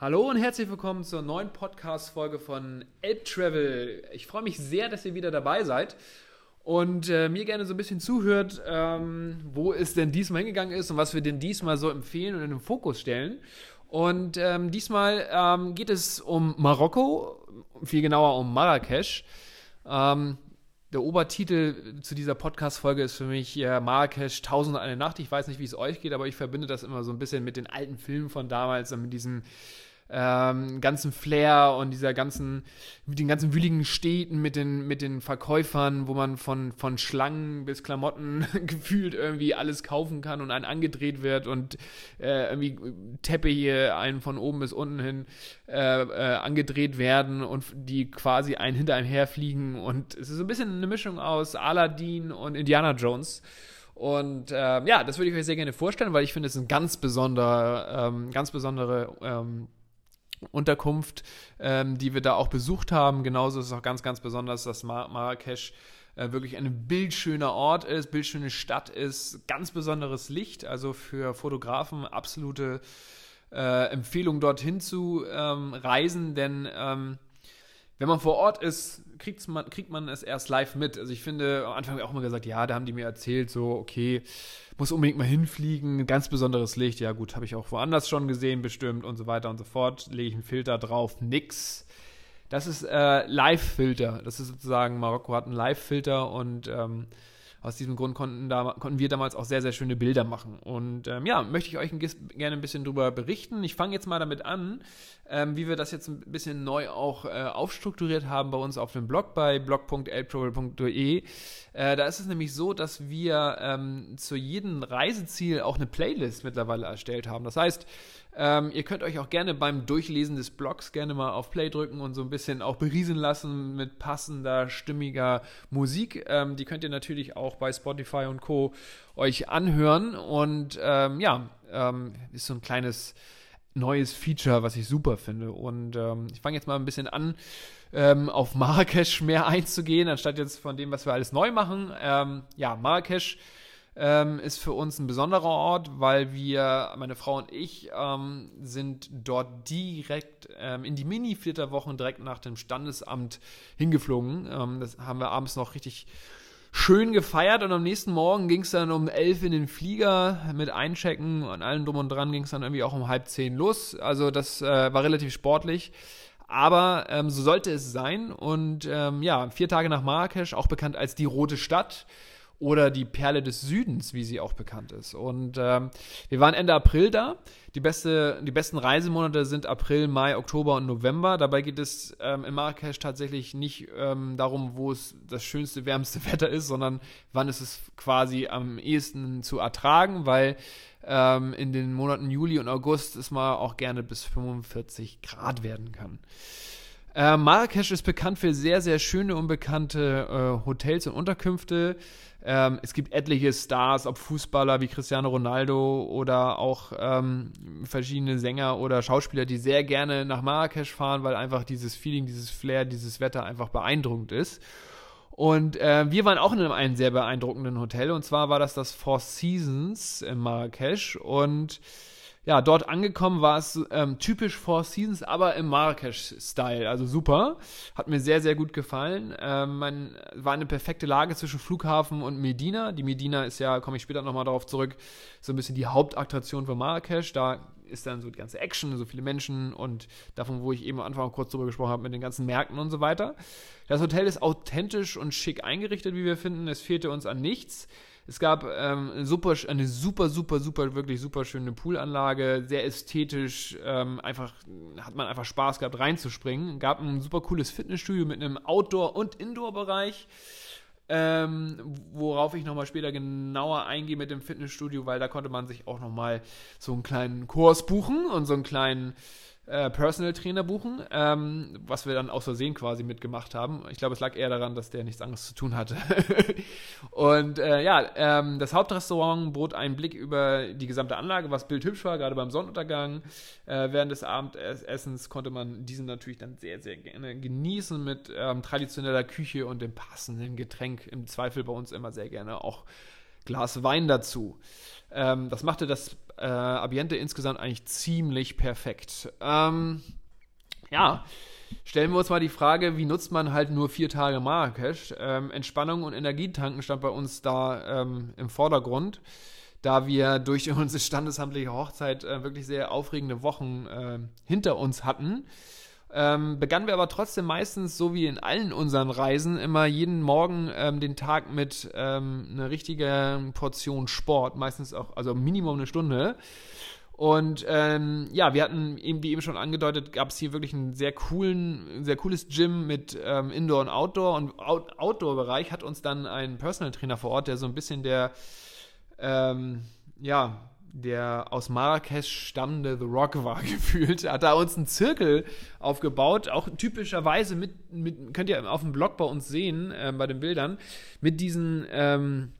Hallo und herzlich willkommen zur neuen Podcast-Folge von Elb Travel. Ich freue mich sehr, dass ihr wieder dabei seid und äh, mir gerne so ein bisschen zuhört, ähm, wo es denn diesmal hingegangen ist und was wir denn diesmal so empfehlen und in den Fokus stellen. Und ähm, diesmal ähm, geht es um Marokko, viel genauer um Marrakesch. Ähm, der Obertitel zu dieser Podcast-Folge ist für mich äh, Marrakesch Tausend eine Nacht. Ich weiß nicht, wie es euch geht, aber ich verbinde das immer so ein bisschen mit den alten Filmen von damals, mit diesen ähm, ganzen Flair und dieser ganzen, den ganzen wühligen Städten, mit den, mit den Verkäufern, wo man von, von Schlangen bis Klamotten gefühlt irgendwie alles kaufen kann und einen angedreht wird und äh, irgendwie Teppiche einen von oben bis unten hin äh, äh, angedreht werden und die quasi einen hinter einem herfliegen und es ist so ein bisschen eine Mischung aus Aladdin und Indiana Jones. Und äh, ja, das würde ich euch sehr gerne vorstellen, weil ich finde, es ist ein ganz besonderer, ähm, ganz besondere ähm, Unterkunft, ähm, die wir da auch besucht haben. Genauso ist es auch ganz, ganz besonders, dass Mar Marrakesch äh, wirklich ein bildschöner Ort ist, bildschöne Stadt ist, ganz besonderes Licht, also für Fotografen absolute äh, Empfehlung dorthin zu ähm, reisen, denn ähm, wenn man vor Ort ist, man, kriegt man es erst live mit. Also ich finde, am Anfang habe ich auch immer gesagt, ja, da haben die mir erzählt, so, okay, muss unbedingt mal hinfliegen, ganz besonderes Licht. Ja gut, habe ich auch woanders schon gesehen, bestimmt und so weiter und so fort. Lege ich einen Filter drauf, nix. Das ist äh, Live-Filter. Das ist sozusagen, Marokko hat einen Live-Filter und ähm, aus diesem Grund konnten, da, konnten wir damals auch sehr, sehr schöne Bilder machen. Und ähm, ja, möchte ich euch ein, gerne ein bisschen darüber berichten. Ich fange jetzt mal damit an, ähm, wie wir das jetzt ein bisschen neu auch äh, aufstrukturiert haben bei uns auf dem Blog bei blog.elprovel.de. Äh, da ist es nämlich so, dass wir ähm, zu jedem Reiseziel auch eine Playlist mittlerweile erstellt haben. Das heißt, ähm, ihr könnt euch auch gerne beim Durchlesen des Blogs gerne mal auf Play drücken und so ein bisschen auch beriesen lassen mit passender, stimmiger Musik. Ähm, die könnt ihr natürlich auch bei Spotify und Co. euch anhören. Und ähm, ja, ähm, ist so ein kleines neues Feature, was ich super finde. Und ähm, ich fange jetzt mal ein bisschen an, ähm, auf Marrakesch mehr einzugehen, anstatt jetzt von dem, was wir alles neu machen. ja, Marrakesch ähm, ist für uns ein besonderer Ort, weil wir, meine Frau und ich, ähm, sind dort direkt ähm, in die Mini-Flitterwochen direkt nach dem Standesamt hingeflogen. Ähm, das haben wir abends noch richtig schön gefeiert und am nächsten Morgen ging es dann um elf in den Flieger mit Einchecken und allem drum und dran ging es dann irgendwie auch um halb zehn los. Also das äh, war relativ sportlich. Aber ähm, so sollte es sein. Und ähm, ja, vier Tage nach Marrakesch, auch bekannt als die Rote Stadt, oder die Perle des Südens, wie sie auch bekannt ist. Und ähm, wir waren Ende April da. Die, beste, die besten Reisemonate sind April, Mai, Oktober und November. Dabei geht es ähm, in Marrakesch tatsächlich nicht ähm, darum, wo es das schönste, wärmste Wetter ist, sondern wann ist es quasi am ehesten zu ertragen, weil ähm, in den Monaten Juli und August es mal auch gerne bis 45 Grad werden kann. Äh, Marrakesch ist bekannt für sehr, sehr schöne unbekannte äh, Hotels und Unterkünfte. Ähm, es gibt etliche Stars, ob Fußballer wie Cristiano Ronaldo oder auch ähm, verschiedene Sänger oder Schauspieler, die sehr gerne nach Marrakesch fahren, weil einfach dieses Feeling, dieses Flair, dieses Wetter einfach beeindruckend ist. Und äh, wir waren auch in einem sehr beeindruckenden Hotel und zwar war das das Four Seasons in Marrakesch und ja, dort angekommen war es ähm, typisch Four Seasons, aber im Marrakesch-Style. Also super. Hat mir sehr, sehr gut gefallen. Ähm, man war eine perfekte Lage zwischen Flughafen und Medina. Die Medina ist ja, komme ich später nochmal darauf zurück, so ein bisschen die Hauptattraktion für Marrakesch. Da ist dann so die ganze Action, so viele Menschen und davon, wo ich eben am Anfang kurz drüber gesprochen habe, mit den ganzen Märkten und so weiter. Das Hotel ist authentisch und schick eingerichtet, wie wir finden. Es fehlte uns an nichts. Es gab ähm, super, eine super, super, super, wirklich super schöne Poolanlage, sehr ästhetisch, ähm, einfach, hat man einfach Spaß gehabt reinzuspringen. Gab ein super cooles Fitnessstudio mit einem Outdoor- und Indoor-Bereich. Ähm, worauf ich nochmal später genauer eingehe mit dem Fitnessstudio, weil da konnte man sich auch nochmal so einen kleinen Kurs buchen und so einen kleinen äh, Personal Trainer buchen, ähm, was wir dann aus Versehen quasi mitgemacht haben. Ich glaube, es lag eher daran, dass der nichts anderes zu tun hatte. und äh, ja, ähm, das Hauptrestaurant bot einen Blick über die gesamte Anlage, was bildhübsch war, gerade beim Sonnenuntergang. Äh, während des Abendessens konnte man diesen natürlich dann sehr, sehr gerne genießen mit ähm, traditioneller Küche und dem passenden Getränk. Im Zweifel bei uns immer sehr gerne auch Glas Wein dazu. Ähm, das machte das äh, Ambiente insgesamt eigentlich ziemlich perfekt. Ähm, ja, stellen wir uns mal die Frage, wie nutzt man halt nur vier Tage Marrakesch? Ähm, Entspannung und Energietanken stand bei uns da ähm, im Vordergrund, da wir durch unsere standesamtliche Hochzeit äh, wirklich sehr aufregende Wochen äh, hinter uns hatten. Ähm, begannen wir aber trotzdem meistens, so wie in allen unseren Reisen, immer jeden Morgen ähm, den Tag mit ähm, einer richtigen Portion Sport, meistens auch, also Minimum eine Stunde. Und ähm, ja, wir hatten eben, wie eben schon angedeutet, gab es hier wirklich einen sehr coolen, sehr cooles Gym mit ähm, Indoor und Outdoor. Und Out Outdoor-Bereich hat uns dann ein Personal Trainer vor Ort, der so ein bisschen der, ähm, ja, der aus Marrakesch stammende The Rock war gefühlt, hat da uns einen Zirkel aufgebaut, auch typischerweise mit, mit könnt ihr auf dem Blog bei uns sehen, äh, bei den Bildern, mit diesen ähm,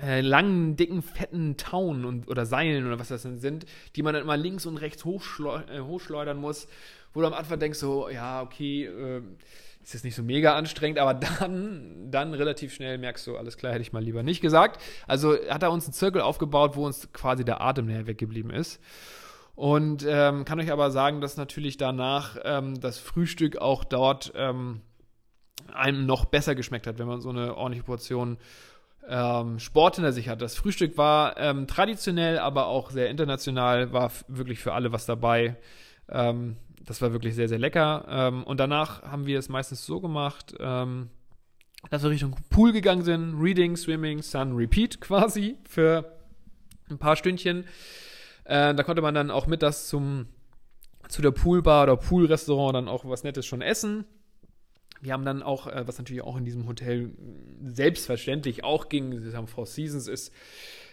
äh, langen, dicken, fetten Tauen und, oder Seilen oder was das denn sind, die man dann immer links und rechts hochschleu äh, hochschleudern muss, wo du am Anfang denkst, so, ja, okay, äh, ist jetzt nicht so mega anstrengend, aber dann, dann relativ schnell merkst du, alles klar, hätte ich mal lieber nicht gesagt. Also hat er uns einen Zirkel aufgebaut, wo uns quasi der Atem näher weggeblieben ist. Und ähm, kann euch aber sagen, dass natürlich danach ähm, das Frühstück auch dort ähm, einem noch besser geschmeckt hat, wenn man so eine ordentliche Portion ähm, Sport hinter sich hat. Das Frühstück war ähm, traditionell, aber auch sehr international, war wirklich für alle was dabei. Ähm, das war wirklich sehr, sehr lecker. Ähm, und danach haben wir es meistens so gemacht, ähm, dass wir Richtung Pool gegangen sind. Reading, Swimming, Sun, Repeat quasi für ein paar Stündchen. Äh, da konnte man dann auch mit das zum, zu der Poolbar oder Poolrestaurant dann auch was Nettes schon essen. Wir haben dann auch, äh, was natürlich auch in diesem Hotel selbstverständlich auch ging, das haben Four Seasons ist,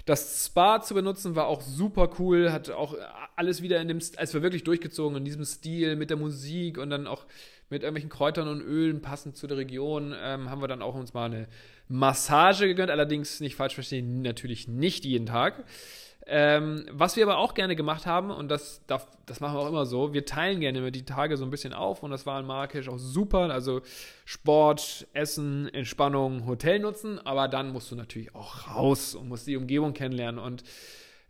das Spa zu benutzen war auch super cool, hat auch alles wieder in dem, als wir wirklich durchgezogen in diesem Stil mit der Musik und dann auch mit irgendwelchen Kräutern und Ölen passend zu der Region, ähm, haben wir dann auch uns mal eine Massage gegönnt, allerdings nicht falsch verstehen, natürlich nicht jeden Tag. Ähm, was wir aber auch gerne gemacht haben, und das, das, das machen wir auch immer so, wir teilen gerne immer die Tage so ein bisschen auf und das war in Marrakesch auch super. Also Sport, Essen, Entspannung, Hotel nutzen, aber dann musst du natürlich auch raus und musst die Umgebung kennenlernen. Und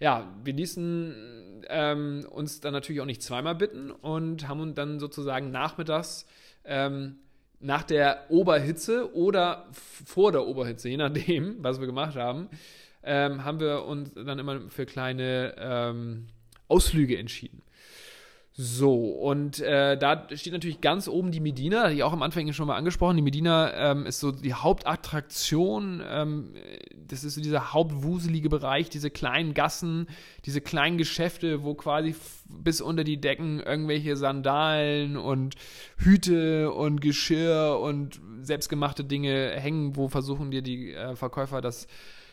ja, wir ließen ähm, uns dann natürlich auch nicht zweimal bitten und haben uns dann sozusagen nachmittags ähm, nach der Oberhitze oder vor der Oberhitze, je nachdem, was wir gemacht haben, ähm, haben wir uns dann immer für kleine ähm, Ausflüge entschieden. So, und äh, da steht natürlich ganz oben die Medina, die auch am Anfang schon mal angesprochen. Die Medina ähm, ist so die Hauptattraktion. Ähm, das ist so dieser hauptwuselige Bereich, diese kleinen Gassen, diese kleinen Geschäfte, wo quasi bis unter die Decken irgendwelche Sandalen und Hüte und Geschirr und selbstgemachte Dinge hängen, wo versuchen dir die äh, Verkäufer das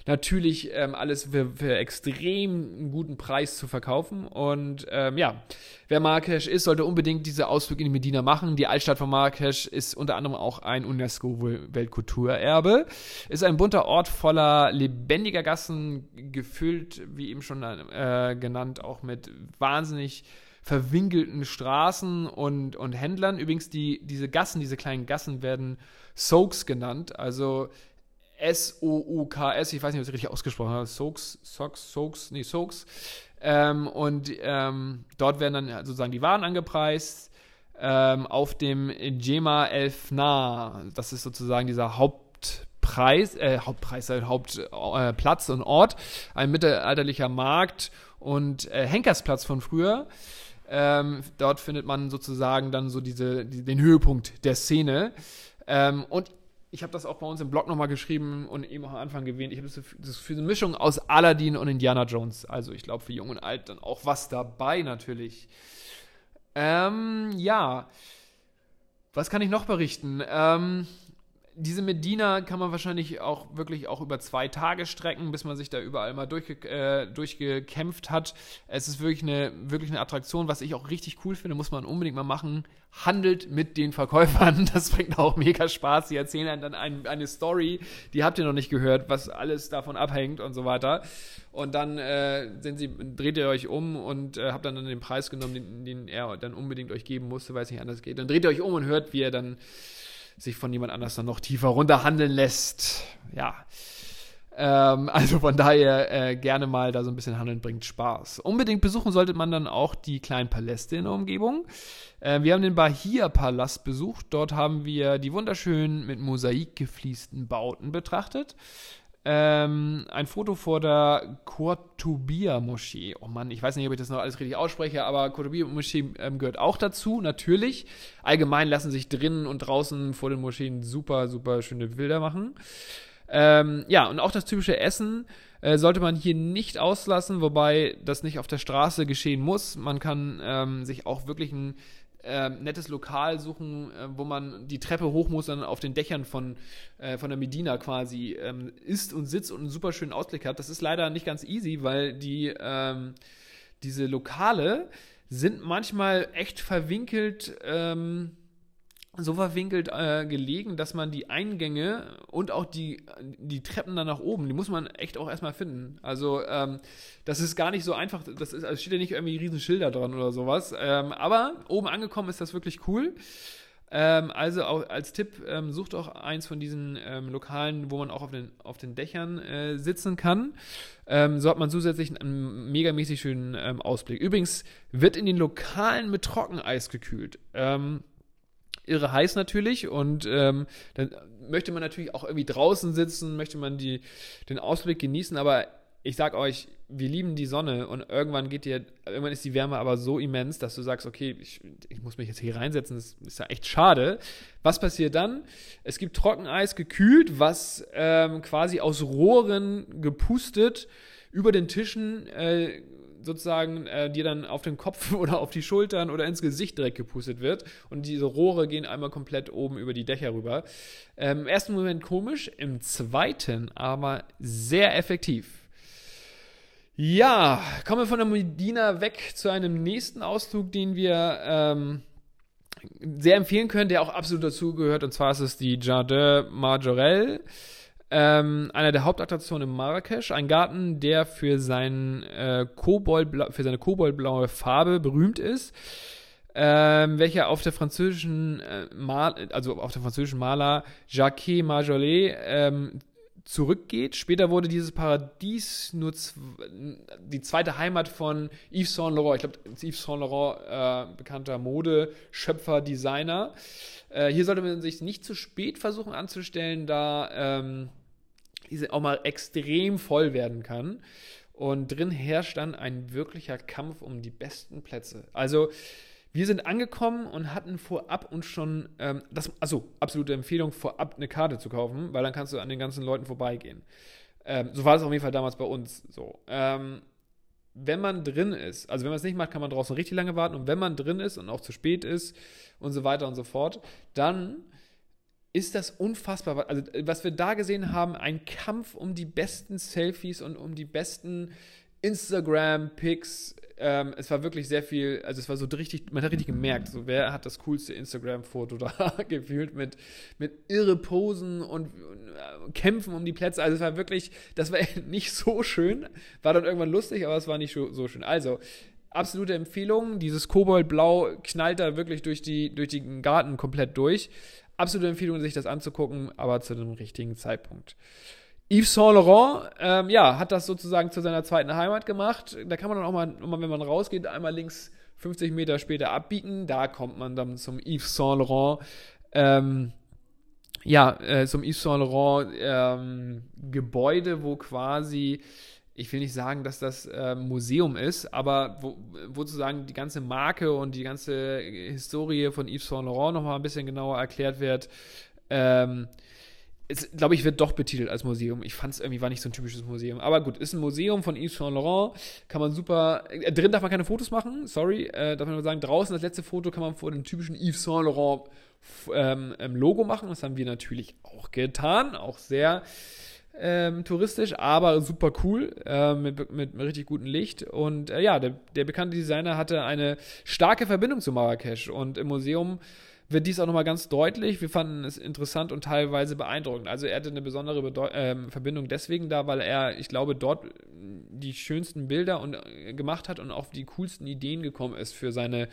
natürlich ähm, alles für, für extrem guten Preis zu verkaufen. Und ähm, ja, wer Marrakesch ist, sollte unbedingt diese Ausflug in die Medina machen. Die Altstadt von Marrakesch ist unter anderem auch ein UNESCO-Weltkulturerbe. Ist ein bunter Ort voller lebendiger Gassen, gefüllt, wie eben schon äh, genannt, auch mit wahnsinnig verwinkelten Straßen und, und Händlern. Übrigens, die, diese Gassen, diese kleinen Gassen werden Soaks genannt. Also S-O-U-K-S, ich weiß nicht, ob ich das richtig ausgesprochen habe, Soaks, Socks, Soaks, nee, Soaks. Ähm, und ähm, dort werden dann sozusagen die Waren angepreist ähm, auf dem Jema Elfna. Das ist sozusagen dieser Hauptpreis, äh, Hauptpreis, äh, Hauptplatz äh, und Ort, ein mittelalterlicher Markt und äh, Henkersplatz von früher. Ähm, dort findet man sozusagen dann so diese, die, den Höhepunkt der Szene. Ähm, und ich habe das auch bei uns im Blog nochmal geschrieben und eben auch am Anfang gewähnt. Ich habe das für eine Mischung aus Aladdin und Indiana Jones. Also ich glaube für Jung und Alt dann auch was dabei natürlich. Ähm, ja. Was kann ich noch berichten? Ähm, diese Medina kann man wahrscheinlich auch wirklich auch über zwei Tage strecken, bis man sich da überall mal durchge äh, durchgekämpft hat. Es ist wirklich eine, wirklich eine Attraktion, was ich auch richtig cool finde, muss man unbedingt mal machen. Handelt mit den Verkäufern, das bringt auch mega Spaß. Sie erzählen einem dann ein, eine Story, die habt ihr noch nicht gehört, was alles davon abhängt und so weiter. Und dann äh, sie, dreht ihr euch um und äh, habt dann den Preis genommen, den, den er dann unbedingt euch geben musste, weil es nicht anders geht. Dann dreht ihr euch um und hört, wie er dann sich von jemand anders dann noch tiefer runterhandeln lässt. Ja. Ähm, also von daher äh, gerne mal da so ein bisschen handeln bringt Spaß. Unbedingt besuchen sollte man dann auch die kleinen Paläste in der Umgebung. Äh, wir haben den Bahia-Palast besucht. Dort haben wir die wunderschönen mit Mosaik gefliesten Bauten betrachtet. Ähm, ein Foto vor der Cortubia-Moschee. Oh Mann, ich weiß nicht, ob ich das noch alles richtig ausspreche, aber Cortubia-Moschee ähm, gehört auch dazu, natürlich. Allgemein lassen sich drinnen und draußen vor den Moscheen super, super schöne Bilder machen. Ähm, ja, und auch das typische Essen äh, sollte man hier nicht auslassen, wobei das nicht auf der Straße geschehen muss. Man kann ähm, sich auch wirklich ein äh, nettes Lokal suchen, äh, wo man die Treppe hoch muss, dann auf den Dächern von, äh, von der Medina quasi ähm, isst und sitzt und einen super schönen Ausblick hat. Das ist leider nicht ganz easy, weil die, ähm, diese Lokale sind manchmal echt verwinkelt. Ähm, so verwinkelt äh, gelegen, dass man die Eingänge und auch die, die Treppen dann nach oben, die muss man echt auch erstmal finden. Also, ähm, das ist gar nicht so einfach. Das ist, also steht ja nicht irgendwie riesen Schilder dran oder sowas. Ähm, aber oben angekommen ist das wirklich cool. Ähm, also auch als Tipp, ähm, sucht auch eins von diesen ähm, Lokalen, wo man auch auf den, auf den Dächern äh, sitzen kann. Ähm, so hat man zusätzlich einen megamäßig schönen ähm, Ausblick. Übrigens wird in den Lokalen mit Trockeneis gekühlt. Irre heiß natürlich und ähm, dann möchte man natürlich auch irgendwie draußen sitzen, möchte man die, den Ausblick genießen, aber ich sag euch, wir lieben die Sonne und irgendwann geht dir, irgendwann ist die Wärme aber so immens, dass du sagst, okay, ich, ich muss mich jetzt hier reinsetzen, das ist ja echt schade. Was passiert dann? Es gibt Trockeneis gekühlt, was ähm, quasi aus Rohren gepustet über den Tischen äh, sozusagen äh, dir dann auf den Kopf oder auf die Schultern oder ins Gesicht direkt gepustet wird. Und diese Rohre gehen einmal komplett oben über die Dächer rüber. Ähm, Im ersten Moment komisch, im zweiten aber sehr effektiv. Ja, kommen wir von der Medina weg zu einem nächsten Ausflug, den wir ähm, sehr empfehlen können, der auch absolut dazu gehört. Und zwar ist es die Jardin Majorelle. Ähm, einer der Hauptattraktionen in Marrakesch, ein Garten, der für, sein, äh, für seine koboldblaue Farbe berühmt ist, ähm, welcher auf der französischen äh, Mal also auf der französischen Maler Jacques Marjolais ähm, zurückgeht. Später wurde dieses Paradies nur die zweite Heimat von Yves Saint Laurent. Ich glaube, Yves Saint Laurent, äh, bekannter Modeschöpfer, Designer. Äh, hier sollte man sich nicht zu spät versuchen anzustellen, da ähm, diese auch mal extrem voll werden kann. Und drin herrscht dann ein wirklicher Kampf um die besten Plätze. Also, wir sind angekommen und hatten vorab uns schon, ähm, das, also absolute Empfehlung, vorab eine Karte zu kaufen, weil dann kannst du an den ganzen Leuten vorbeigehen. Ähm, so war es auf jeden Fall damals bei uns so. Ähm, wenn man drin ist, also wenn man es nicht macht, kann man draußen richtig lange warten. Und wenn man drin ist und auch zu spät ist und so weiter und so fort, dann ist das unfassbar. Also, was wir da gesehen haben, ein Kampf um die besten Selfies und um die besten Instagram-Pics ähm, es war wirklich sehr viel, also es war so richtig, man hat richtig gemerkt, so wer hat das coolste Instagram-Foto da gefühlt mit, mit irre Posen und, und äh, Kämpfen um die Plätze. Also es war wirklich, das war nicht so schön, war dann irgendwann lustig, aber es war nicht so, schön. Also, absolute Empfehlung. Dieses Koboldblau knallt da wirklich durch, die, durch den Garten komplett durch. Absolute Empfehlung, sich das anzugucken, aber zu einem richtigen Zeitpunkt. Yves Saint Laurent, ähm, ja, hat das sozusagen zu seiner zweiten Heimat gemacht. Da kann man dann auch mal, wenn man rausgeht, einmal links 50 Meter später abbiegen. Da kommt man dann zum Yves Saint Laurent. Ähm, ja, äh, zum Yves Saint Laurent ähm, Gebäude, wo quasi, ich will nicht sagen, dass das äh, Museum ist, aber wo, sozusagen die ganze Marke und die ganze Historie von Yves Saint Laurent nochmal ein bisschen genauer erklärt wird. Ähm, es, glaube ich, wird doch betitelt als Museum. Ich fand es irgendwie war nicht so ein typisches Museum. Aber gut, ist ein Museum von Yves Saint Laurent. Kann man super. Äh, drin darf man keine Fotos machen, sorry. Äh, darf man nur sagen, draußen das letzte Foto kann man vor dem typischen Yves Saint Laurent ähm, ähm, Logo machen. Das haben wir natürlich auch getan. Auch sehr ähm, touristisch, aber super cool, äh, mit, mit, mit, richtig gutem Licht. Und äh, ja, der, der bekannte Designer hatte eine starke Verbindung zu Marrakesch. Und im Museum wird dies auch nochmal ganz deutlich. Wir fanden es interessant und teilweise beeindruckend. Also er hatte eine besondere Bedeu ähm, Verbindung deswegen da, weil er, ich glaube, dort die schönsten Bilder und, äh, gemacht hat und auf die coolsten Ideen gekommen ist für seine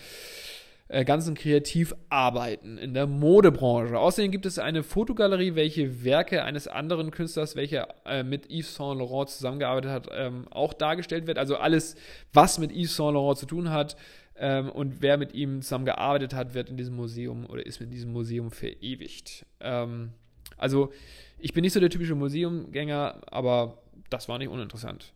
ganzen Kreativarbeiten in der Modebranche. Außerdem gibt es eine Fotogalerie, welche Werke eines anderen Künstlers, welcher äh, mit Yves Saint Laurent zusammengearbeitet hat, ähm, auch dargestellt wird. Also alles, was mit Yves Saint Laurent zu tun hat ähm, und wer mit ihm zusammengearbeitet hat, wird in diesem Museum oder ist mit diesem Museum verewigt. Ähm, also ich bin nicht so der typische Museumgänger, aber das war nicht uninteressant.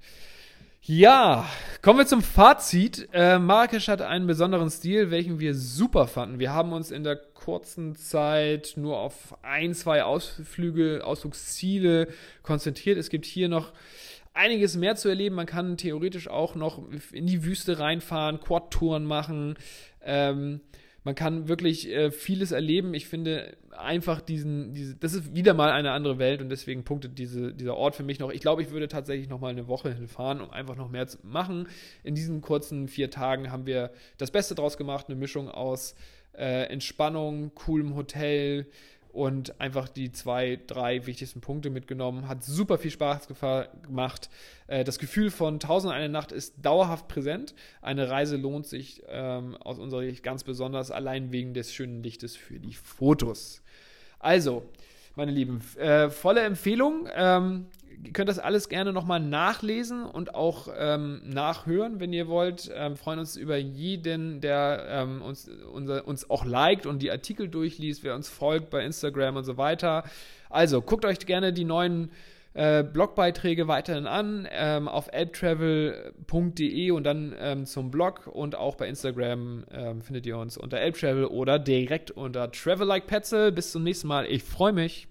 Ja, kommen wir zum Fazit. Äh, Marrakesch hat einen besonderen Stil, welchen wir super fanden. Wir haben uns in der kurzen Zeit nur auf ein, zwei Ausflüge, Ausflugsziele konzentriert. Es gibt hier noch einiges mehr zu erleben. Man kann theoretisch auch noch in die Wüste reinfahren, Quad-Touren machen. Ähm, man kann wirklich äh, vieles erleben. Ich finde einfach diesen, diese, das ist wieder mal eine andere Welt und deswegen punktet diese, dieser Ort für mich noch. Ich glaube, ich würde tatsächlich noch mal eine Woche hinfahren, um einfach noch mehr zu machen. In diesen kurzen vier Tagen haben wir das Beste draus gemacht, eine Mischung aus äh, Entspannung, coolem Hotel, und einfach die zwei, drei wichtigsten Punkte mitgenommen. Hat super viel Spaß gemacht. Äh, das Gefühl von Tausend eine Nacht ist dauerhaft präsent. Eine Reise lohnt sich ähm, aus unserer Sicht ganz besonders, allein wegen des schönen Lichtes für die Fotos. Also, meine Lieben, äh, volle Empfehlung. Ähm, ihr könnt das alles gerne nochmal nachlesen und auch ähm, nachhören, wenn ihr wollt. Ähm, freuen uns über jeden, der ähm, uns, unser, uns auch liked und die Artikel durchliest, wer uns folgt bei Instagram und so weiter. Also guckt euch gerne die neuen äh, Blogbeiträge weiterhin an ähm, auf elbtravel.de und dann ähm, zum Blog und auch bei Instagram ähm, findet ihr uns unter elbtravel oder direkt unter Travel Like Petzel. Bis zum nächsten Mal. Ich freue mich.